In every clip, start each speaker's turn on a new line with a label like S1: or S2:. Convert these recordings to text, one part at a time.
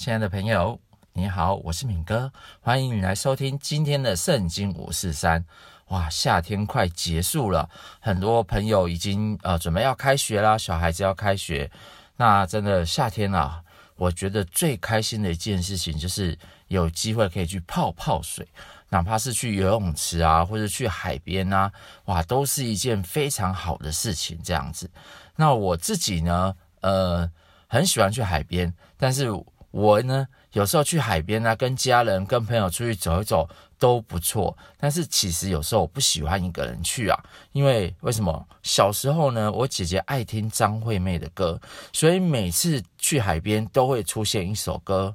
S1: 亲爱的朋友，你好，我是敏哥，欢迎你来收听今天的圣经五四三。哇，夏天快结束了，很多朋友已经呃准备要开学啦，小孩子要开学。那真的夏天啊，我觉得最开心的一件事情就是有机会可以去泡泡水，哪怕是去游泳池啊，或者去海边啊，哇，都是一件非常好的事情。这样子，那我自己呢，呃，很喜欢去海边，但是。我呢，有时候去海边啊，跟家人、跟朋友出去走一走都不错。但是其实有时候我不喜欢一个人去啊，因为为什么？小时候呢，我姐姐爱听张惠妹的歌，所以每次去海边都会出现一首歌，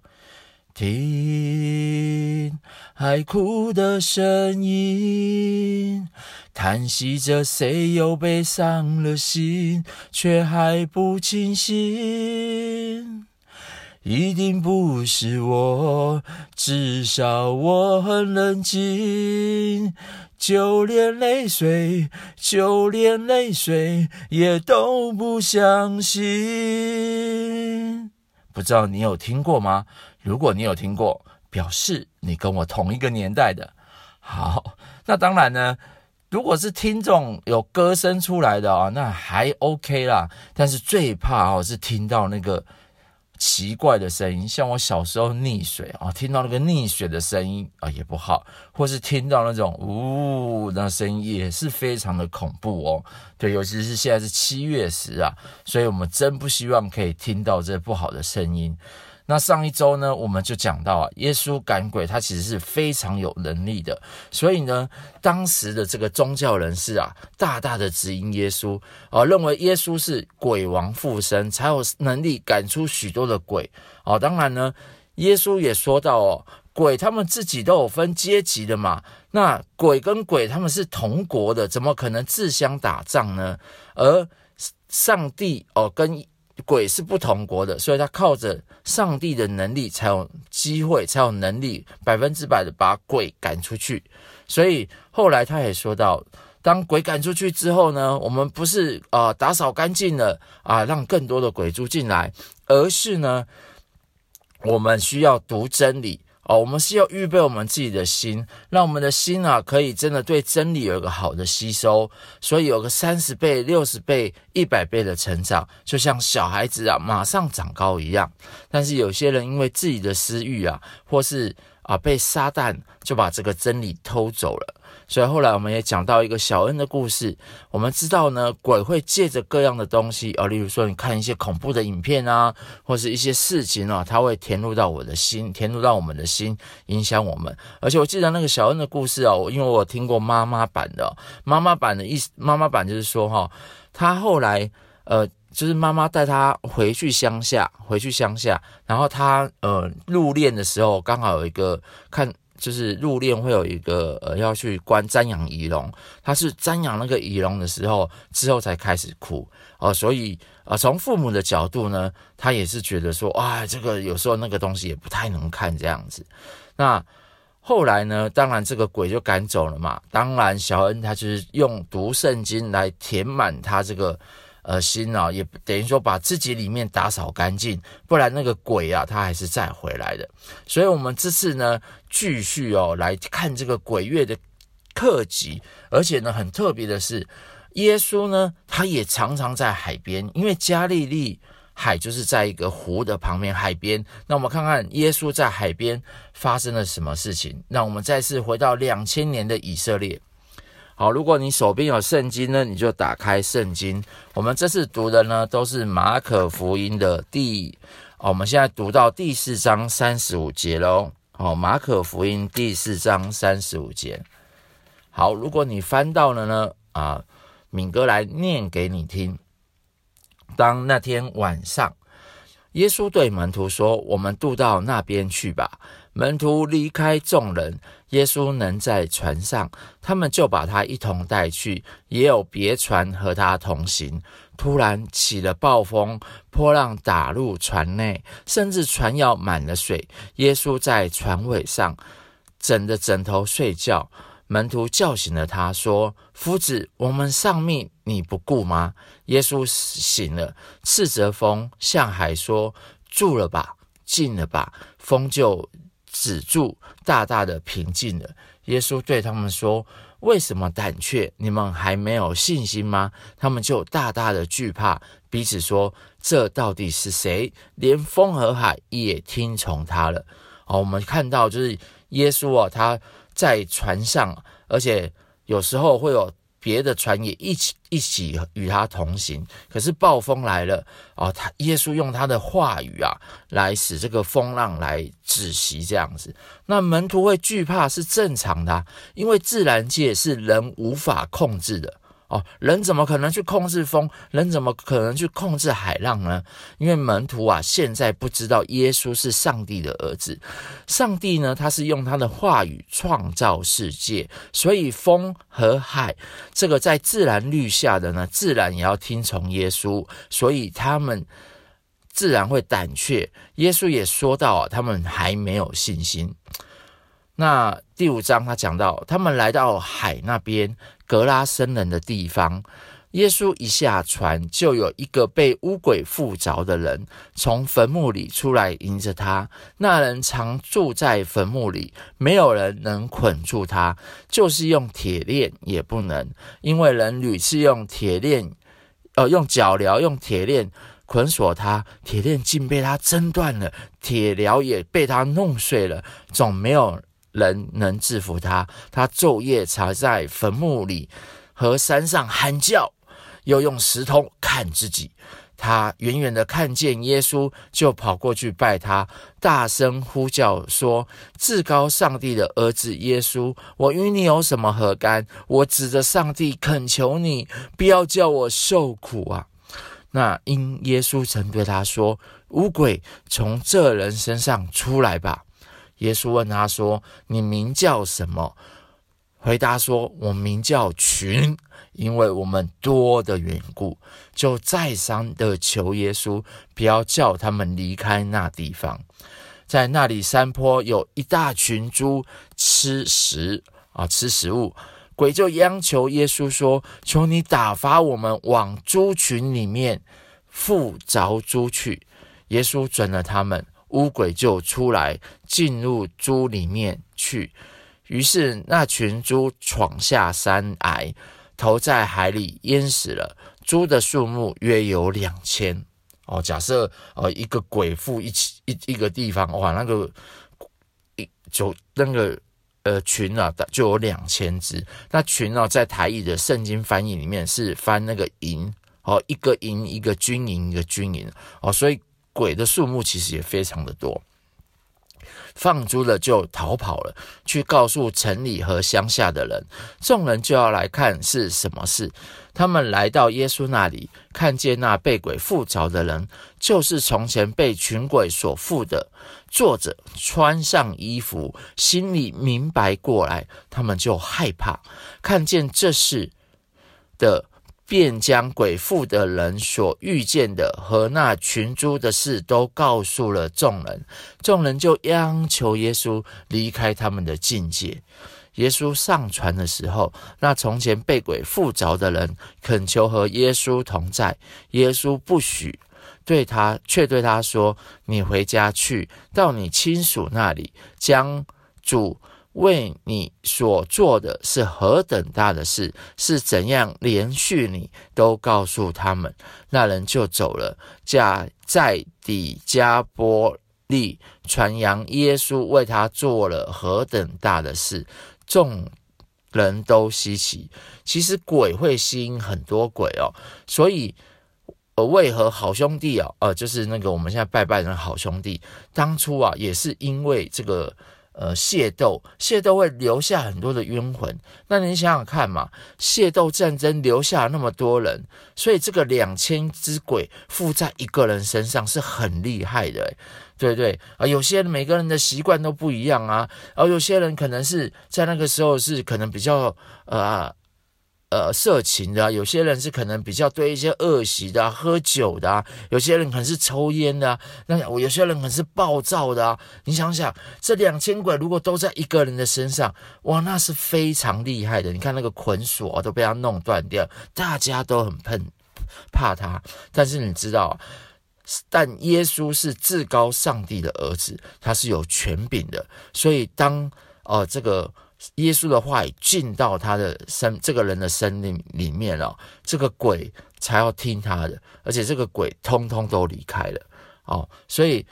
S1: 听海哭的声音，叹息着谁又被伤了心，却还不清醒。一定不是我，至少我很冷静，就连泪水，就连泪水也都不相信。不知道你有听过吗？如果你有听过，表示你跟我同一个年代的。好，那当然呢，如果是听众有歌声出来的啊，那还 OK 啦。但是最怕哦，是听到那个。奇怪的声音，像我小时候溺水啊，听到那个溺水的声音啊也不好，或是听到那种呜那声音也是非常的恐怖哦。对，尤其是现在是七月时啊，所以我们真不希望可以听到这不好的声音。那上一周呢，我们就讲到啊，耶稣赶鬼，他其实是非常有能力的。所以呢，当时的这个宗教人士啊，大大的质疑耶稣啊，认为耶稣是鬼王附身，才有能力赶出许多的鬼。哦，当然呢，耶稣也说到哦，鬼他们自己都有分阶级的嘛。那鬼跟鬼他们是同国的，怎么可能自相打仗呢？而上帝哦，跟鬼是不同国的，所以他靠着上帝的能力才有机会，才有能力百分之百的把鬼赶出去。所以后来他也说到，当鬼赶出去之后呢，我们不是啊、呃、打扫干净了啊，让更多的鬼住进来，而是呢，我们需要读真理。哦，我们是要预备我们自己的心，让我们的心啊，可以真的对真理有一个好的吸收，所以有个三十倍、六十倍、一百倍的成长，就像小孩子啊，马上长高一样。但是有些人因为自己的私欲啊，或是啊被撒旦就把这个真理偷走了。所以后来我们也讲到一个小恩的故事。我们知道呢，鬼会借着各样的东西，啊，例如说你看一些恐怖的影片啊，或是一些事情啊，它会填入到我的心，填入到我们的心，影响我们。而且我记得那个小恩的故事啊，因为我听过妈妈版的，妈妈版的意思，妈妈版就是说哈，他后来呃，就是妈妈带他回去乡下，回去乡下，然后他呃入殓的时候，刚好有一个看。就是入殓会有一个呃要去观瞻仰仪容，他是瞻仰那个仪容的时候之后才开始哭哦、所以呃从父母的角度呢，他也是觉得说哇这个有时候那个东西也不太能看这样子。那后来呢，当然这个鬼就赶走了嘛，当然小恩他就是用读圣经来填满他这个。呃，心啊，也等于说把自己里面打扫干净，不然那个鬼啊，他还是再回来的。所以，我们这次呢，继续哦来看这个鬼月的特辑，而且呢，很特别的是，耶稣呢，他也常常在海边，因为加利利海就是在一个湖的旁边，海边。那我们看看耶稣在海边发生了什么事情。那我们再次回到两千年的以色列。好，如果你手边有圣经呢，你就打开圣经。我们这次读的呢，都是马可福音的第，哦，我们现在读到第四章三十五节喽。哦，马可福音第四章三十五节。好，如果你翻到了呢，啊，敏哥来念给你听。当那天晚上，耶稣对门徒说：“我们渡到那边去吧。”门徒离开众人，耶稣能在船上，他们就把他一同带去。也有别船和他同行。突然起了暴风，波浪打入船内，甚至船要满了水。耶稣在船尾上枕着枕头睡觉。门徒叫醒了他，说：“夫子，我们丧命，你不顾吗？”耶稣醒了，斥责风，向海说：“住了吧。”静了吧，风就止住，大大的平静了。耶稣对他们说：“为什么胆怯？你们还没有信心吗？”他们就大大的惧怕，彼此说：“这到底是谁？连风和海也听从他了。”哦，我们看到就是耶稣啊，他在船上，而且有时候会有。别的船也一起一起与他同行，可是暴风来了啊！他耶稣用他的话语啊，来使这个风浪来止息，这样子。那门徒会惧怕是正常的，因为自然界是人无法控制的。哦，人怎么可能去控制风？人怎么可能去控制海浪呢？因为门徒啊，现在不知道耶稣是上帝的儿子。上帝呢，他是用他的话语创造世界，所以风和海这个在自然律下的呢，自然也要听从耶稣，所以他们自然会胆怯。耶稣也说到啊，他们还没有信心。那第五章他讲到，他们来到海那边。格拉森人的地方，耶稣一下船，就有一个被污鬼附着的人从坟墓里出来迎着他。那人常住在坟墓里，没有人能捆住他，就是用铁链也不能，因为人屡次用铁链，呃，用脚镣、用铁链捆锁他，铁链竟被他挣断了，铁镣也被他弄碎了，总没有。人能制服他，他昼夜藏在坟墓里和山上喊叫，又用石头砍自己。他远远的看见耶稣，就跑过去拜他，大声呼叫说：“至高上帝的儿子耶稣，我与你有什么何干？我指着上帝恳求你，不要叫我受苦啊！”那因耶稣曾对他说：“污鬼从这人身上出来吧。”耶稣问他说：“你名叫什么？”回答说：“我名叫群，因为我们多的缘故。”就再三的求耶稣不要叫他们离开那地方。在那里山坡有一大群猪吃食啊，吃食物。鬼就央求耶稣说：“求你打发我们往猪群里面附着猪去。”耶稣准了他们。乌鬼就出来进入猪里面去，于是那群猪闯下山崖，投在海里淹死了。猪的数目约有两千。哦，假设呃一个鬼附一起一一个地方，哇，那个一就那个呃群啊，就有两千只。那群啊，在台语的圣经翻译里面是翻那个营，哦，一个营一个军营一个军营，哦，所以。鬼的数目其实也非常的多，放猪了就逃跑了，去告诉城里和乡下的人，众人就要来看是什么事。他们来到耶稣那里，看见那被鬼附着的人，就是从前被群鬼所附的，坐着穿上衣服，心里明白过来，他们就害怕，看见这事的。便将鬼附的人所遇见的和那群猪的事都告诉了众人，众人就央求耶稣离开他们的境界。耶稣上船的时候，那从前被鬼附着的人恳求和耶稣同在，耶稣不许，对他却对他说：“你回家去，到你亲属那里，将主。”为你所做的是何等大的事，是怎样连续你都告诉他们，那人就走了。在在底加波利传扬耶稣为他做了何等大的事，众人都稀奇。其实鬼会吸引很多鬼哦，所以呃，为何好兄弟啊，呃，就是那个我们现在拜拜的好兄弟，当初啊也是因为这个。呃，械斗，械斗会留下很多的冤魂。那你想想看嘛，械斗战争留下那么多人，所以这个两千只鬼附在一个人身上是很厉害的，对不对啊？有些人每个人的习惯都不一样啊，而有些人可能是在那个时候是可能比较呃。呃，色情的，有些人是可能比较对一些恶习的，喝酒的，有些人可能是抽烟的，那我有些人可能是暴躁的啊。你想想，这两千鬼如果都在一个人的身上，哇，那是非常厉害的。你看那个捆锁，都被他弄断掉，大家都很怕怕他。但是你知道，但耶稣是至高上帝的儿子，他是有权柄的，所以当呃这个耶稣的话语进到他的身这个人的生命里面了，这个鬼才要听他的，而且这个鬼通通都离开了哦，所以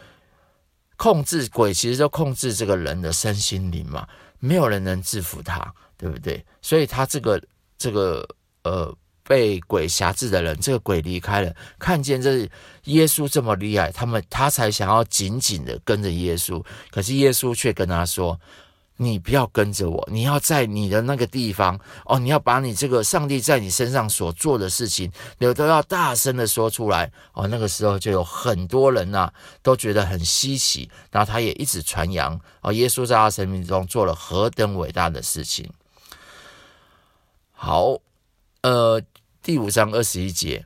S1: 控制鬼其实就控制这个人的身心灵嘛，没有人能制服他，对不对？所以他这个这个呃。被鬼辖制的人，这个鬼离开了，看见这耶稣这么厉害，他们他才想要紧紧的跟着耶稣。可是耶稣却跟他说：“你不要跟着我，你要在你的那个地方哦，你要把你这个上帝在你身上所做的事情，你都要大声的说出来哦。”那个时候就有很多人呐、都觉得很稀奇，然后他也一直传扬哦，耶稣在他生命中做了何等伟大的事情。好，呃。第五章二十一节，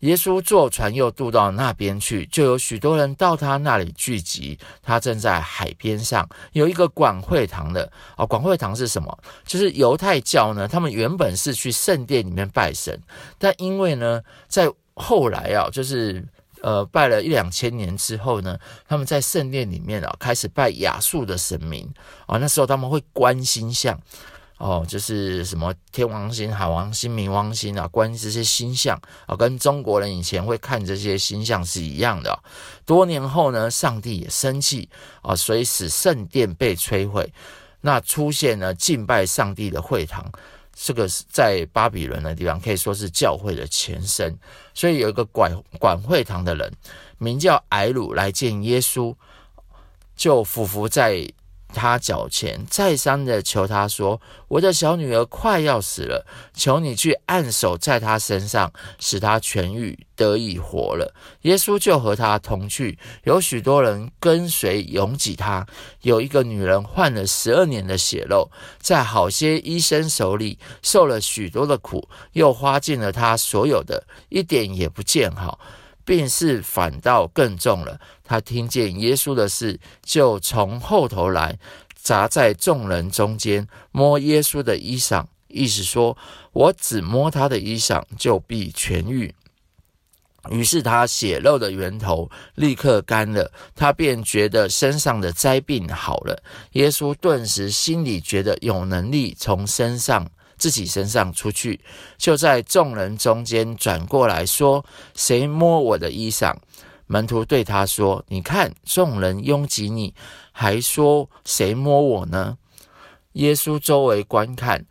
S1: 耶稣坐船又渡到那边去，就有许多人到他那里聚集。他正在海边上，有一个管会堂的啊、哦，管会堂是什么？就是犹太教呢，他们原本是去圣殿里面拜神，但因为呢，在后来啊，就是呃拜了一两千年之后呢，他们在圣殿里面啊开始拜亚述的神明啊、那时候他们会观星象。哦，就是什么天王星、海王星、冥王星啊，关于这些星象啊，跟中国人以前会看这些星象是一样的。多年后呢，上帝也生气啊，所以使圣殿被摧毁。那出现了敬拜上帝的会堂，这个是在巴比伦的地方，可以说是教会的前身。所以有一个管管会堂的人，名叫埃鲁，来见耶稣，就俯伏在。他脚前，再三的求他说：“我的小女儿快要死了，求你去按手在她身上，使她痊愈，得以活了。”耶稣就和他同去，有许多人跟随，拥挤他。有一个女人患了十二年的血漏，在好些医生手里受了许多的苦，又花尽了她所有的，一点也不见好。病势反倒更重了。他听见耶稣的事，就从后头来，砸在众人中间，摸耶稣的衣裳，意思说：我只摸他的衣裳，就必痊愈。于是他血漏的源头立刻干了，他便觉得身上的灾病好了。耶稣顿时心里觉得有能力从身上。自己身上出去，就在众人中间转过来说：“谁摸我的衣裳？”门徒对他说：“你看，众人拥挤你，还说谁摸我呢？”耶稣周围观看，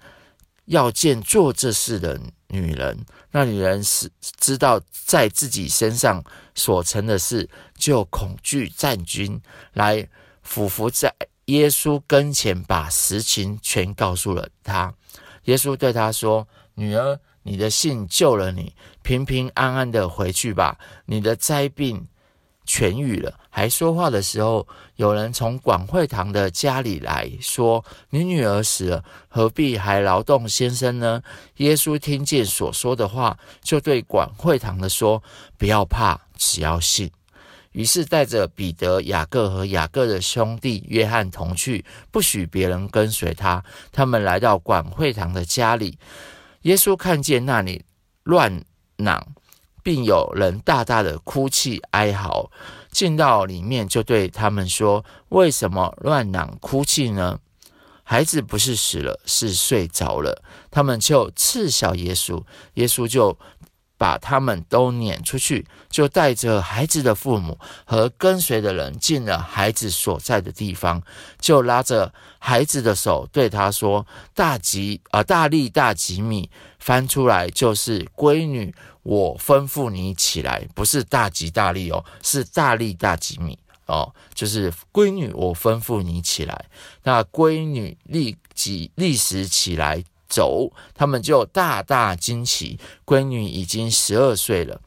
S1: 要见做这事的女人。那女人是知道在自己身上所成的事，就恐惧战军，来俯伏在耶稣跟前，把实情全告诉了他。耶稣对他说：“女儿，你的信救了你，平平安安的回去吧。你的灾病痊愈了。”还说话的时候，有人从管会堂的家里来说：“你女儿死了，何必还劳动先生呢？”耶稣听见所说的话，就对管会堂的说：“不要怕，只要信。”于是带着彼得、雅各和雅各的兄弟约翰同去，不许别人跟随他。他们来到管会堂的家里，耶稣看见那里乱嚷，并有人大大的哭泣哀嚎，进到里面就对他们说：“为什么乱嚷哭泣呢？孩子不是死了，是睡着了。”他们就嗤笑耶稣，耶稣就。把他们都撵出去，就带着孩子的父母和跟随的人进了孩子所在的地方，就拉着孩子的手对他说：“大吉啊，大利大吉米，翻出来就是闺女，我吩咐你起来，不是大吉大利哦，是大利大吉米哦，就是闺女，我吩咐你起来。那闺女立即立时起来。”走，他们就大大惊奇。闺女已经十二岁了。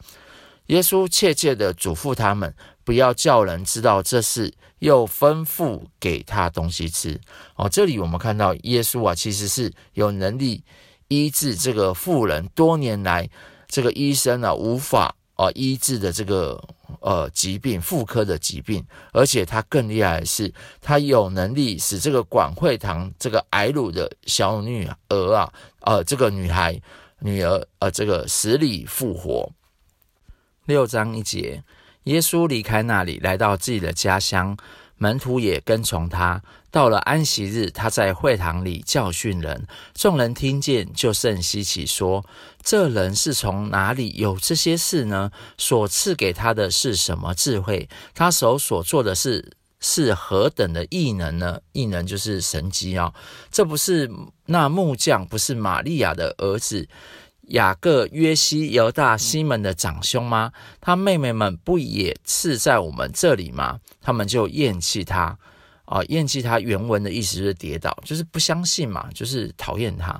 S1: 耶稣切切地嘱咐他们，不要叫人知道这事，又吩咐给他东西吃。哦，这里我们看到耶稣啊，其实是有能力医治这个妇人多年来这个医生啊无法啊医治的这个。呃，疾病妇科的疾病，而且他更厉害的是，他有能力使这个管会堂这个挨鲁的小女儿啊，呃，这个女孩女儿呃，这个死里复活。六章一节，耶稣离开那里，来到自己的家乡，门徒也跟从他。到了安息日，他在会堂里教训人，众人听见就甚稀奇，说：“这人是从哪里有这些事呢？所赐给他的是什么智慧？他手所做的事是何等的异能呢？异能就是神迹啊！这不是那木匠，不是玛利亚的儿子。”雅各、约西、犹大、西门的长兄吗？他妹妹们不也是在我们这里吗？他们就厌弃他，啊，厌弃他。原文的意思是跌倒，就是不相信嘛，就是讨厌他。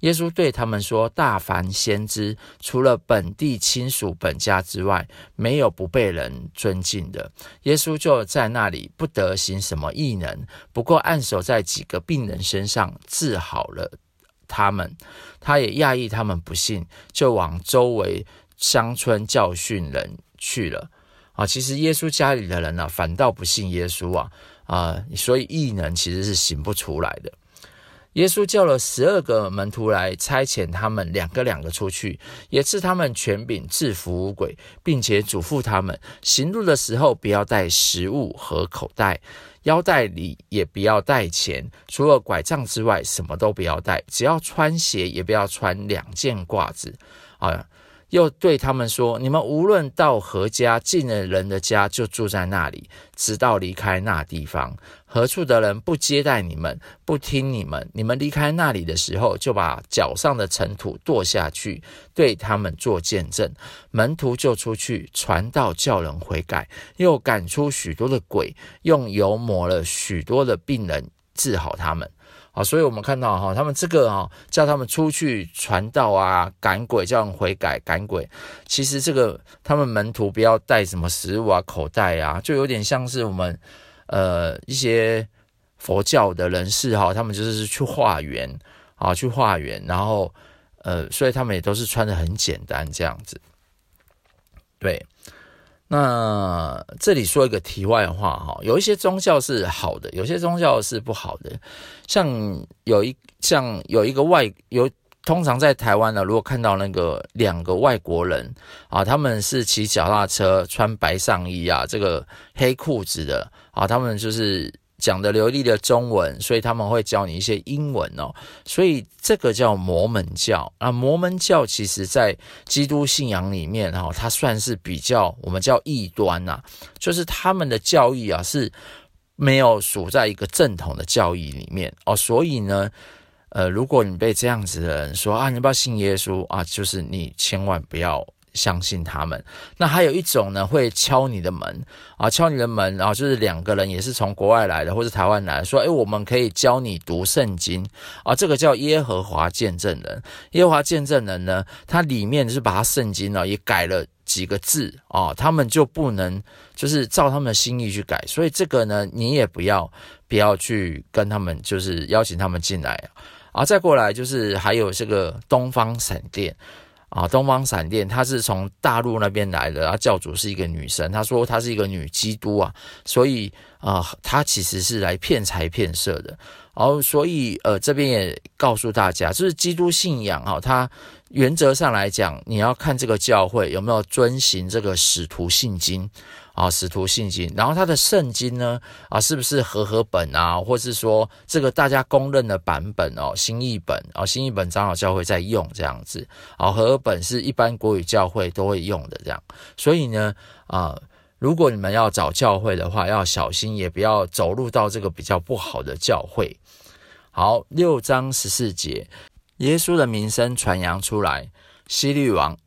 S1: 耶稣对他们说：“大凡先知，除了本地亲属本家之外，没有不被人尊敬的。”耶稣就在那里不得行什么异能，不过按手在几个病人身上治好了。他们，他也讶异他们不信，就往周围乡村教训人去了。啊，其实耶稣家里的人呢、啊，反倒不信耶稣啊啊，所以异能其实是行不出来的。耶稣叫了十二个门徒来，差遣他们两个两个出去，也赐他们权柄制服污鬼，并且嘱咐他们行路的时候不要带食物和口袋。腰带里也不要带钱，除了拐杖之外，什么都不要带。只要穿鞋，也不要穿两件褂子。啊，又对他们说：你们无论到何家，进了人的家，就住在那里，直到离开那地方。何处的人不接待你们，不听你们，你们离开那里的时候，就把脚上的尘土跺下去，对他们做见证。门徒就出去传道，叫人悔改，又赶出许多的鬼，用油抹了许多的病人，治好他们。啊，所以我们看到哈，他们这个哈，叫他们出去传道啊，赶鬼，叫人悔改，赶鬼。其实这个他们门徒不要带什么食物啊，口袋啊，就有点像是我们。呃，一些佛教的人士哈，他们就是去化缘啊，去化缘，然后呃，所以他们也都是穿的很简单这样子。对，那这里说一个题外话哈，有一些宗教是好的，有些宗教是不好的。像有一像有一个外有，通常在台湾呢，如果看到那个两个外国人啊，他们是骑脚踏车，穿白上衣啊，这个黑裤子的。啊，他们就是讲的流利的中文，所以他们会教你一些英文哦。所以这个叫摩门教啊。摩门教其实在基督信仰里面哈，它算是比较我们叫异端呐，就是他们的教义啊是没有属在一个正统的教义里面哦。所以呢，呃，如果你被这样子的人说啊，你不要信耶稣啊，就是你千万不要。相信他们。那还有一种呢，会敲你的门啊，敲你的门，然后就是两个人也是从国外来的，或是台湾来的，说，诶，我们可以教你读圣经啊，这个叫耶和华见证人。耶和华见证人呢，他里面是把他圣经呢也改了几个字啊，他们就不能就是照他们的心意去改，所以这个呢，你也不要不要去跟他们就是邀请他们进来啊。再过来就是还有这个东方闪电。啊，东方闪电，他是从大陆那边来的，然后教主是一个女生，她说她是一个女基督啊，所以啊，她、呃、其实是来骗财骗色的，然后所以呃，这边也告诉大家，就是基督信仰啊，它原则上来讲，你要看这个教会有没有遵行这个使徒信经。啊，使徒信经，然后他的圣经呢，啊，是不是和合本啊，或是说这个大家公认的版本哦，新译本啊，新译本长老教会在用这样子，啊，和合本是一般国语教会都会用的这样，所以呢，啊，如果你们要找教会的话，要小心，也不要走入到这个比较不好的教会。好，六章十四节，耶稣的名声传扬出来，希律王。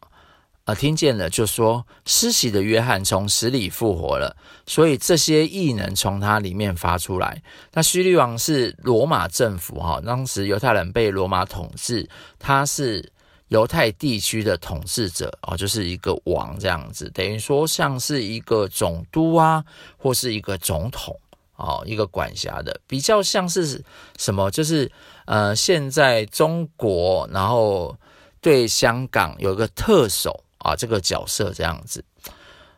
S1: 听见了就说，施洗的约翰从死里复活了，所以这些异能从他里面发出来。那希律王是罗马政府哈，当时犹太人被罗马统治，他是犹太地区的统治者哦，就是一个王这样子，等于说像是一个总督啊，或是一个总统哦，一个管辖的，比较像是什么？就是呃，现在中国然后对香港有个特首。啊，这个角色这样子，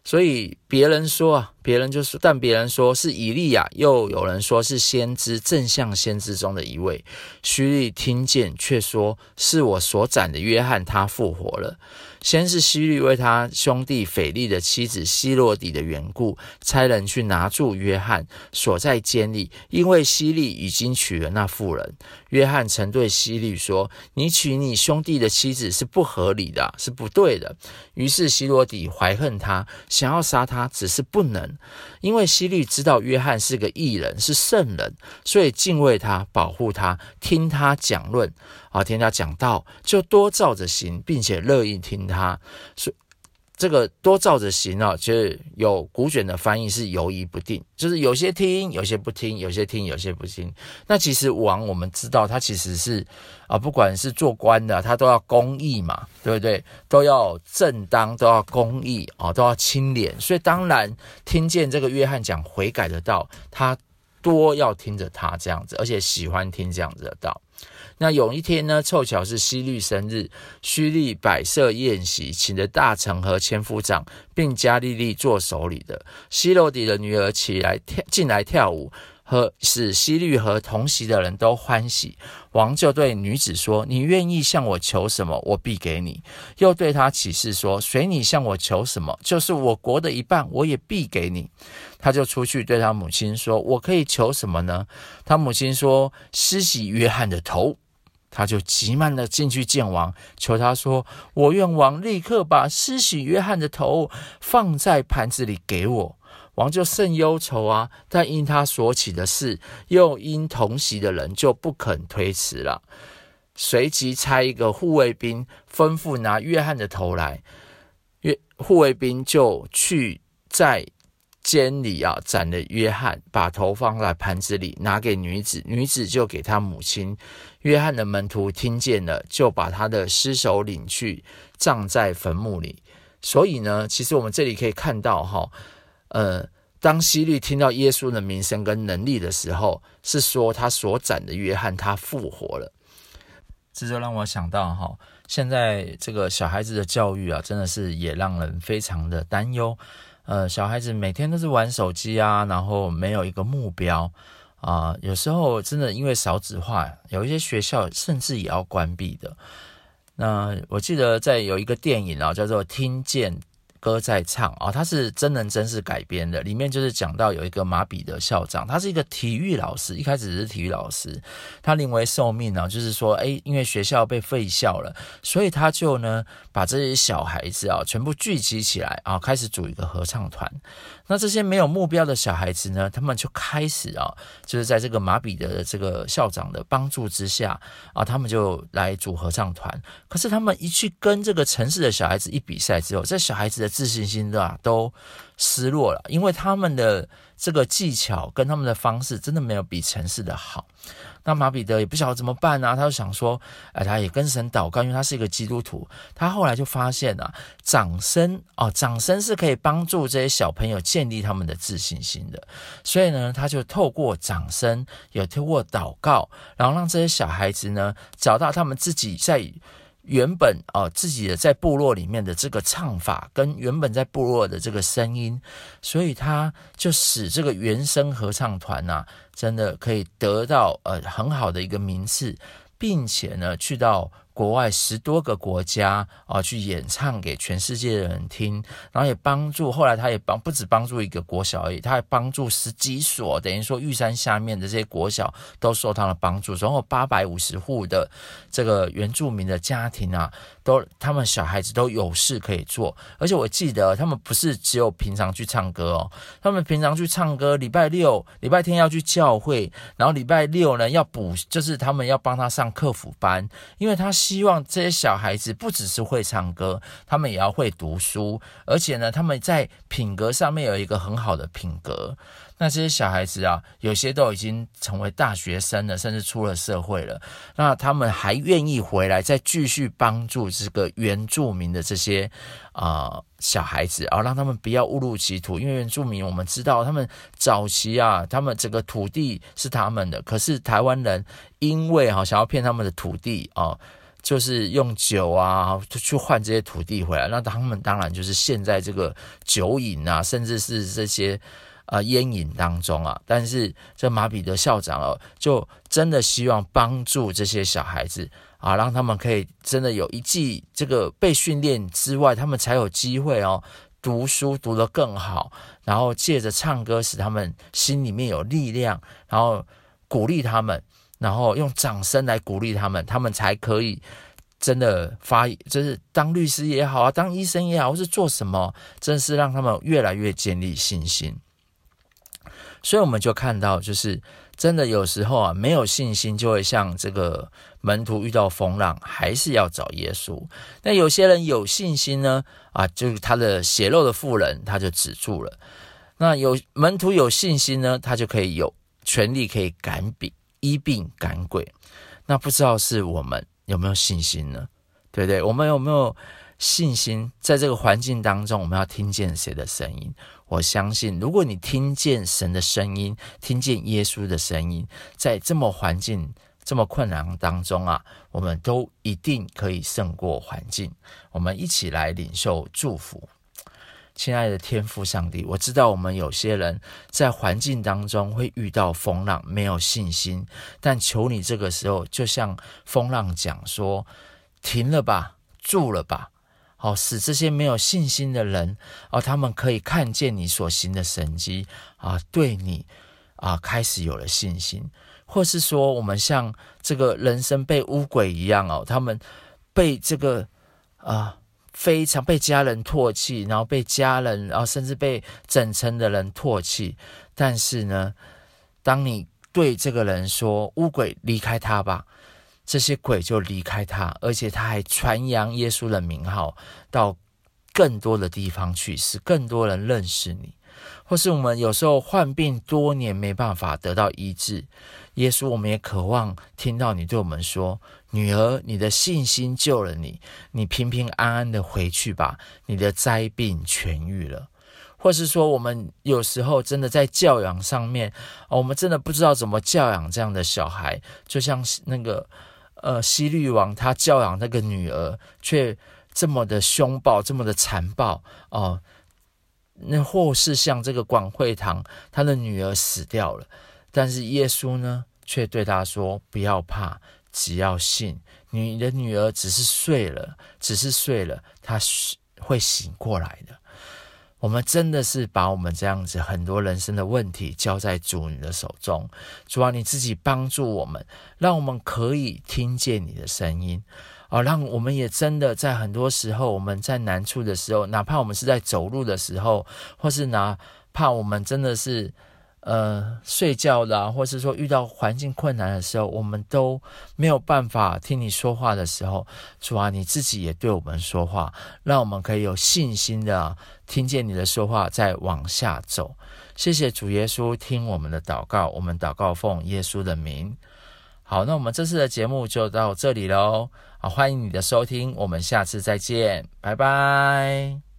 S1: 所以别人说啊，别人就是，但别人说是以利亚，又有人说是先知，正向先知中的一位。虚利听见，却说是我所斩的约翰，他复活了。先是希律为他兄弟斐利的妻子希罗底的缘故，差人去拿住约翰，锁在监里，因为希律已经娶了那妇人。约翰曾对希律说：“你娶你兄弟的妻子是不合理的，是不对的。”于是希罗底怀恨他，想要杀他，只是不能，因为希律知道约翰是个义人，是圣人，所以敬畏他，保护他，听他讲论。啊，听他讲道，就多照着行，并且乐意听他。他所以这个多照着行啊，就是有古卷的翻译是犹疑不定，就是有些听，有些不听，有些听，有些不听。那其实王我们知道，他其实是啊，不管是做官的，他都要公义嘛，对不对？都要正当，都要公义啊，都要清廉。所以当然听见这个约翰讲悔改的道，他多要听着他这样子，而且喜欢听这样子的道。那有一天呢，凑巧是希律生日，须利摆设宴席，请的大臣和千夫长，并加利利做首领的。希罗底的女儿起来跳进来跳舞，和使希律和同席的人都欢喜。王就对女子说：“你愿意向我求什么，我必给你。”又对他起誓说：“随你向我求什么，就是我国的一半，我也必给你。”他就出去对他母亲说：“我可以求什么呢？”他母亲说：“施洗约翰的头。”他就急忙的进去见王，求他说：“我愿王立刻把施洗约翰的头放在盘子里给我。”王就甚忧愁啊，但因他所起的事，又因同席的人，就不肯推辞了。随即差一个护卫兵，吩咐拿约翰的头来。约护卫兵就去在。监里啊，斩了约翰，把头放在盘子里，拿给女子，女子就给他母亲。约翰的门徒听见了，就把他的尸首领去，葬在坟墓里。所以呢，其实我们这里可以看到哈，呃，当希律听到耶稣的名声跟能力的时候，是说他所斩的约翰他复活了。这就让我想到哈，现在这个小孩子的教育啊，真的是也让人非常的担忧。呃，小孩子每天都是玩手机啊，然后没有一个目标啊，有时候真的因为少子化，有一些学校甚至也要关闭的。那我记得在有一个电影啊，叫做《听见》。歌在唱啊，它是真人真事改编的，里面就是讲到有一个马彼得校长，他是一个体育老师，一开始是体育老师，他临危受命呢，就是说，诶，因为学校被废校了，所以他就呢把这些小孩子啊全部聚集起来啊，开始组一个合唱团。那这些没有目标的小孩子呢，他们就开始啊，就是在这个马彼得的这个校长的帮助之下啊，他们就来组合唱团。可是他们一去跟这个城市的小孩子一比赛之后，这小孩子的自信心啊都失落了，因为他们的这个技巧跟他们的方式真的没有比城市的好。那马彼得也不晓得怎么办啊，他就想说，哎，他也跟神祷告，因为他是一个基督徒。他后来就发现啊，掌声哦，掌声是可以帮助这些小朋友建立他们的自信心的。所以呢，他就透过掌声，也透过祷告，然后让这些小孩子呢，找到他们自己在。原本啊，自己的在部落里面的这个唱法，跟原本在部落的这个声音，所以他就使这个原声合唱团呐、真的可以得到呃很好的一个名次，并且呢，去到。国外十多个国家啊，去演唱给全世界的人听，然后也帮助，后来他也帮不止帮助一个国小而已，他还帮助十几所，等于说玉山下面的这些国小都受他的帮助，总共八百五十户的这个原住民的家庭啊，都他们小孩子都有事可以做，而且我记得他们不是只有平常去唱歌哦，他们平常去唱歌，礼拜六、礼拜天要去教会，然后礼拜六呢要补，就是他们要帮他上课辅班，因为他。希望这些小孩子不只是会唱歌，他们也要会读书，而且呢，他们在品格上面有一个很好的品格。那这些小孩子啊，有些都已经成为大学生了，甚至出了社会了。那他们还愿意回来，再继续帮助这个原住民的这些啊、小孩子啊，让他们不要误入歧途。因为原住民，我们知道他们早期啊，他们整个土地是他们的，可是台湾人因为哈想要骗他们的土地啊，就是用酒啊去换这些土地回来，那他们当然就是陷在这个酒瘾啊，甚至是这些啊烟瘾当中啊。但是这马彼得校长哦，就真的希望帮助这些小孩子。啊，让他们可以真的有一技，这个被训练之外，他们才有机会哦，读书读得更好，然后借着唱歌使他们心里面有力量，然后鼓励他们，然后用掌声来鼓励他们，他们才可以真的发，就是当律师也好啊，当医生也好，或是做什么，真是让他们越来越建立信心。所以我们就看到，就是真的有时候啊，没有信心就会像这个门徒遇到风浪，还是要找耶稣。那有些人有信心呢，啊，就是他的血肉的妇人，他就止住了。那有门徒有信心呢，他就可以有权力可以赶病、医病、赶鬼。那不知道是我们有没有信心呢？对不对？我们有没有信心？在这个环境当中，我们要听见谁的声音？我相信，如果你听见神的声音，听见耶稣的声音，在这么环境这么困难当中啊，我们都一定可以胜过环境。我们一起来领受祝福，亲爱的天父上帝，我知道我们有些人在环境当中会遇到风浪，没有信心，但求你这个时候就像风浪讲说：“停了吧，住了吧。”哦，使这些没有信心的人，哦，他们可以看见你所行的神迹啊，对你啊开始有了信心，或是说，我们像这个人生被污鬼一样哦，他们被这个啊非常被家人唾弃，然后被家人，然后甚至被整层的人唾弃，但是呢，当你对这个人说乌鬼离开他吧。这些鬼就离开他，而且他还传扬耶稣的名号到更多的地方去，使更多人认识你。或是我们有时候患病多年没办法得到医治，耶稣，我们也渴望听到你对我们说：“女儿，你的信心救了你，你平平安安的回去吧，你的灾病痊愈了。”或是说，我们有时候真的在教养上面，我们真的不知道怎么教养这样的小孩，就像那个。呃，希律王他教养那个女儿，却这么的凶暴，这么的残暴哦、那或是像这个广会堂，他的女儿死掉了，但是耶稣呢，却对他说：“不要怕，只要信，你的女儿只是睡了，只是睡了，她会醒过来的。”我们真的是把我们这样子很多人生的问题交在主你的手中，主啊，你自己帮助我们，让我们可以听见你的声音，啊，让我们也真的在很多时候我们在难处的时候，哪怕我们是在走路的时候，或是哪怕我们真的是。呃，睡觉啦，或是说遇到环境困难的时候，我们都没有办法听你说话的时候，主啊，你自己也对我们说话，让我们可以有信心的听见你的说话，再往下走。谢谢主耶稣，听我们的祷告，我们祷告奉耶稣的名。好，那我们这次的节目就到这里喽。好，欢迎你的收听，我们下次再见，拜拜。